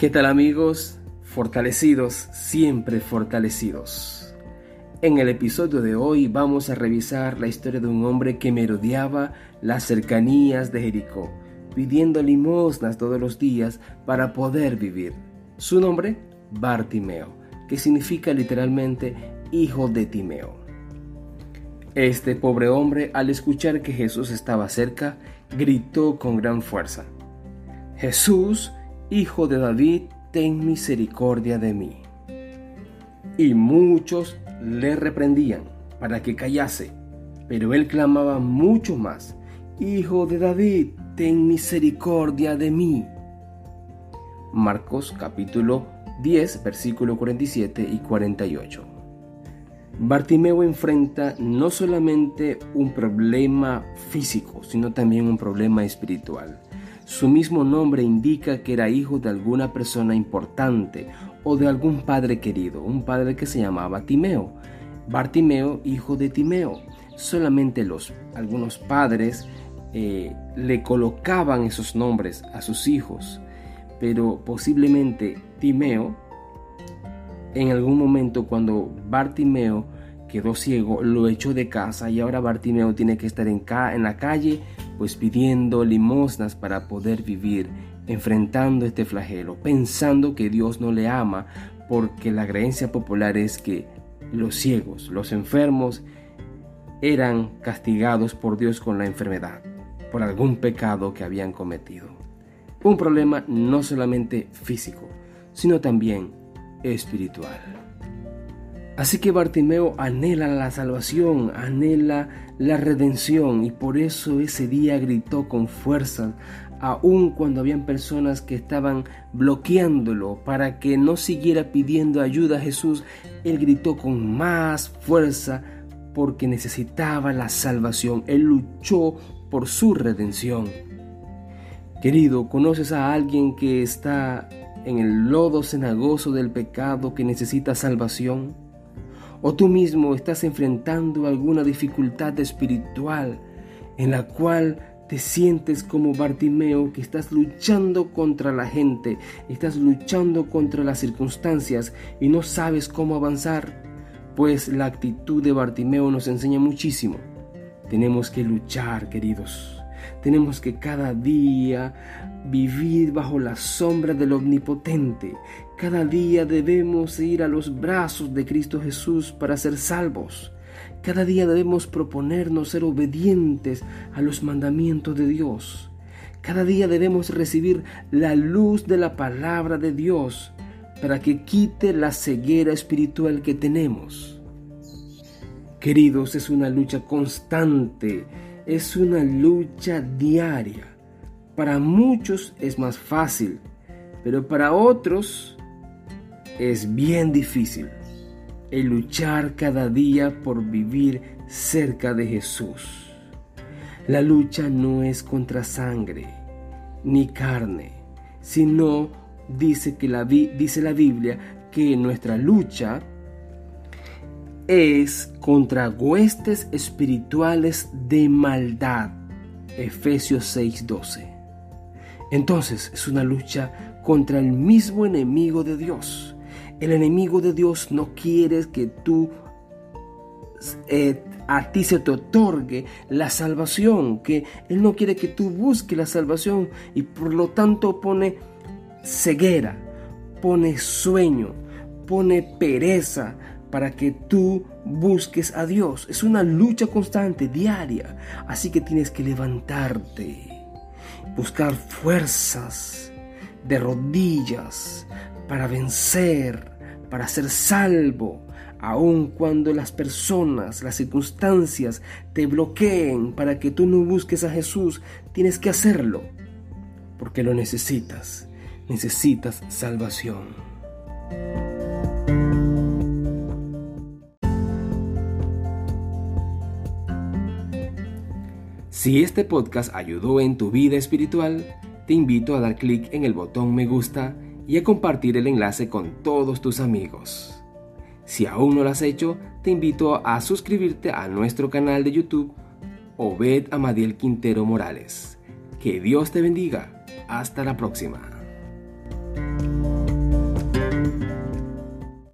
¿Qué tal amigos? Fortalecidos, siempre fortalecidos. En el episodio de hoy vamos a revisar la historia de un hombre que merodeaba las cercanías de Jericó, pidiendo limosnas todos los días para poder vivir. Su nombre, Bartimeo, que significa literalmente hijo de Timeo. Este pobre hombre, al escuchar que Jesús estaba cerca, gritó con gran fuerza, Jesús, Hijo de David, ten misericordia de mí. Y muchos le reprendían para que callase, pero él clamaba mucho más, Hijo de David, ten misericordia de mí. Marcos capítulo 10, versículo 47 y 48. Bartimeo enfrenta no solamente un problema físico, sino también un problema espiritual. Su mismo nombre indica que era hijo de alguna persona importante o de algún padre querido, un padre que se llamaba Timeo. Bartimeo, hijo de Timeo. Solamente los algunos padres eh, le colocaban esos nombres a sus hijos, pero posiblemente Timeo, en algún momento cuando Bartimeo quedó ciego, lo echó de casa y ahora Bartimeo tiene que estar en, en la calle pues pidiendo limosnas para poder vivir, enfrentando este flagelo, pensando que Dios no le ama, porque la creencia popular es que los ciegos, los enfermos, eran castigados por Dios con la enfermedad, por algún pecado que habían cometido. Un problema no solamente físico, sino también espiritual. Así que Bartimeo anhela la salvación, anhela la redención y por eso ese día gritó con fuerza, aun cuando habían personas que estaban bloqueándolo para que no siguiera pidiendo ayuda a Jesús, él gritó con más fuerza porque necesitaba la salvación, él luchó por su redención. Querido, ¿conoces a alguien que está en el lodo cenagoso del pecado que necesita salvación? O tú mismo estás enfrentando alguna dificultad espiritual en la cual te sientes como Bartimeo que estás luchando contra la gente, estás luchando contra las circunstancias y no sabes cómo avanzar, pues la actitud de Bartimeo nos enseña muchísimo. Tenemos que luchar, queridos. Tenemos que cada día vivir bajo la sombra del Omnipotente. Cada día debemos ir a los brazos de Cristo Jesús para ser salvos. Cada día debemos proponernos ser obedientes a los mandamientos de Dios. Cada día debemos recibir la luz de la palabra de Dios para que quite la ceguera espiritual que tenemos. Queridos, es una lucha constante es una lucha diaria. Para muchos es más fácil, pero para otros es bien difícil el luchar cada día por vivir cerca de Jesús. La lucha no es contra sangre ni carne, sino dice que la la Biblia que nuestra lucha es contra huestes espirituales de maldad. Efesios 6:12. Entonces es una lucha contra el mismo enemigo de Dios. El enemigo de Dios no quiere que tú eh, a ti se te otorgue la salvación, que Él no quiere que tú busques la salvación y por lo tanto pone ceguera, pone sueño, pone pereza, para que tú busques a Dios. Es una lucha constante, diaria. Así que tienes que levantarte, buscar fuerzas de rodillas para vencer, para ser salvo. Aun cuando las personas, las circunstancias te bloqueen para que tú no busques a Jesús, tienes que hacerlo. Porque lo necesitas. Necesitas salvación. Si este podcast ayudó en tu vida espiritual, te invito a dar clic en el botón me gusta y a compartir el enlace con todos tus amigos. Si aún no lo has hecho, te invito a suscribirte a nuestro canal de YouTube Obed Amadiel Quintero Morales. Que Dios te bendiga. Hasta la próxima.